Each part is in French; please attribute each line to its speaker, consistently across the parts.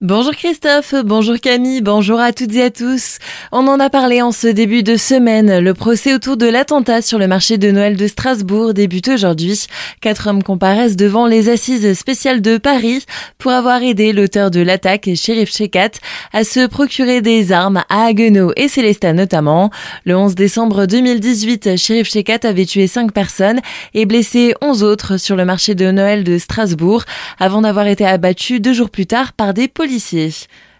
Speaker 1: Bonjour Christophe, bonjour Camille, bonjour à toutes et à tous. On en a parlé en ce début de semaine. Le procès autour de l'attentat sur le marché de Noël de Strasbourg débute aujourd'hui. Quatre hommes comparaissent devant les assises spéciales de Paris pour avoir aidé l'auteur de l'attaque, Sheriff Shekat, à se procurer des armes à Haguenau et Célestat notamment. Le 11 décembre 2018, Sheriff Shekat avait tué cinq personnes et blessé onze autres sur le marché de Noël de Strasbourg avant d'avoir été abattu deux jours plus tard par des policiers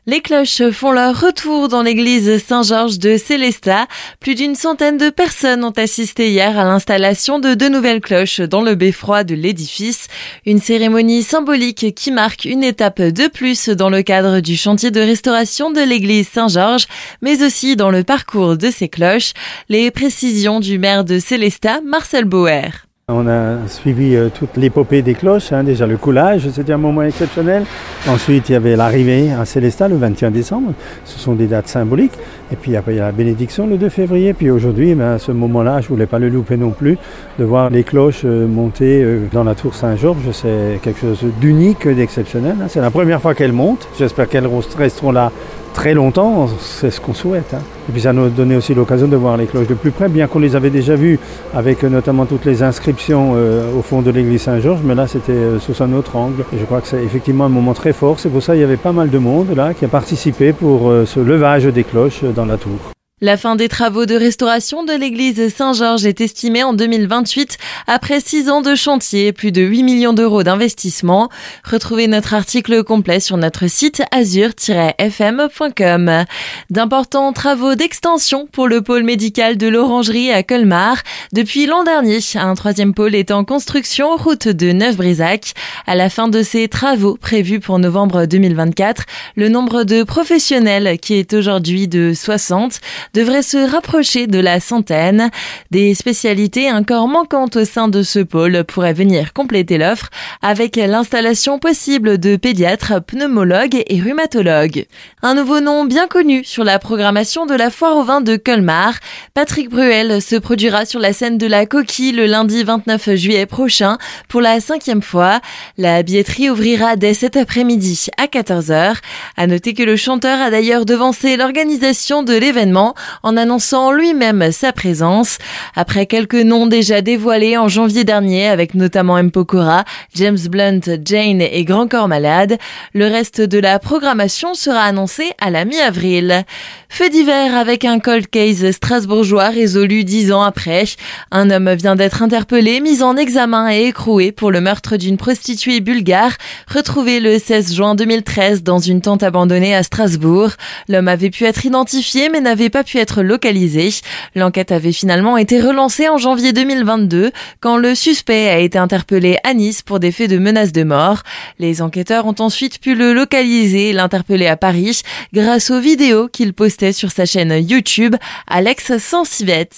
Speaker 1: les cloches font leur retour dans l'église Saint-Georges de Célestat. Plus d'une centaine de personnes ont assisté hier à l'installation de deux nouvelles cloches dans le beffroi de l'édifice. Une cérémonie symbolique qui marque une étape de plus dans le cadre du chantier de restauration de l'église Saint-Georges, mais aussi dans le parcours de ces cloches. Les précisions du maire de Célestat, Marcel Bauer.
Speaker 2: On a suivi euh, toute l'épopée des cloches, hein, déjà le coulage, c'était un moment exceptionnel. Ensuite, il y avait l'arrivée à Célestat le 21 décembre, ce sont des dates symboliques. Et puis après, il y a la bénédiction le 2 février. Puis aujourd'hui, ben, à ce moment-là, je voulais pas le louper non plus, de voir les cloches euh, monter euh, dans la tour Saint-Georges, c'est quelque chose d'unique, d'exceptionnel. Hein. C'est la première fois qu'elles montent. J'espère qu'elles resteront là très longtemps, c'est ce qu'on souhaite. Hein. Et puis ça nous donné aussi l'occasion de voir les cloches de plus près, bien qu'on les avait déjà vues avec euh, notamment toutes les inscriptions euh, au fond de l'église Saint-Georges, mais là c'était euh, sous un autre angle. Je crois que c'est effectivement un moment très fort, c'est pour ça qu'il y avait pas mal de monde là qui a participé pour ce levage des cloches dans la tour.
Speaker 1: La fin des travaux de restauration de l'église Saint-Georges est estimée en 2028 après six ans de chantier plus de 8 millions d'euros d'investissement. Retrouvez notre article complet sur notre site azur-fm.com. D'importants travaux d'extension pour le pôle médical de l'Orangerie à Colmar. Depuis l'an dernier, un troisième pôle est en construction route de Neuf-Brisac. À la fin de ces travaux prévus pour novembre 2024, le nombre de professionnels qui est aujourd'hui de 60 devrait se rapprocher de la centaine. Des spécialités encore manquantes au sein de ce pôle pourraient venir compléter l'offre avec l'installation possible de pédiatres, pneumologues et rhumatologues. Un nouveau nom bien connu sur la programmation de la foire au vin de Colmar. Patrick Bruel se produira sur la scène de la coquille le lundi 29 juillet prochain pour la cinquième fois. La billetterie ouvrira dès cet après-midi à 14h. À noter que le chanteur a d'ailleurs devancé l'organisation de l'événement en annonçant lui-même sa présence. Après quelques noms déjà dévoilés en janvier dernier avec notamment M. Pokora, James Blunt, Jane et Grand Corps Malade, le reste de la programmation sera annoncé à la mi-avril. Feu d'hiver avec un cold case strasbourgeois résolu dix ans après. Un homme vient d'être interpellé, mis en examen et écroué pour le meurtre d'une prostituée bulgare, retrouvée le 16 juin 2013 dans une tente abandonnée à Strasbourg. L'homme avait pu être identifié mais n'avait pas pu être localisé. L'enquête avait finalement été relancée en janvier 2022 quand le suspect a été interpellé à Nice pour des faits de menaces de mort. Les enquêteurs ont ensuite pu le localiser et l'interpeller à Paris grâce aux vidéos qu'il postait sur sa chaîne YouTube Alex Sensivets.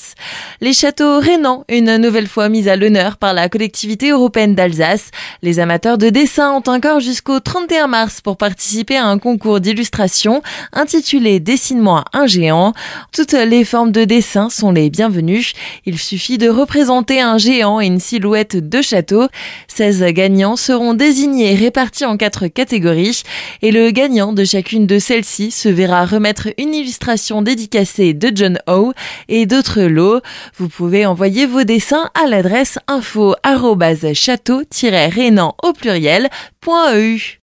Speaker 1: Les châteaux rénans, une nouvelle fois mis à l'honneur par la collectivité européenne d'Alsace. Les amateurs de dessin ont encore jusqu'au 31 mars pour participer à un concours d'illustration intitulé Dessine-moi un géant. Toutes les formes de dessin sont les bienvenues. Il suffit de représenter un géant et une silhouette de château. 16 gagnants seront désignés et répartis en quatre catégories et le gagnant de chacune de celles-ci se verra remettre une illustration dédicacée de John O et d'autres lots. Vous pouvez envoyer vos dessins à l'adresse info château-rénan au.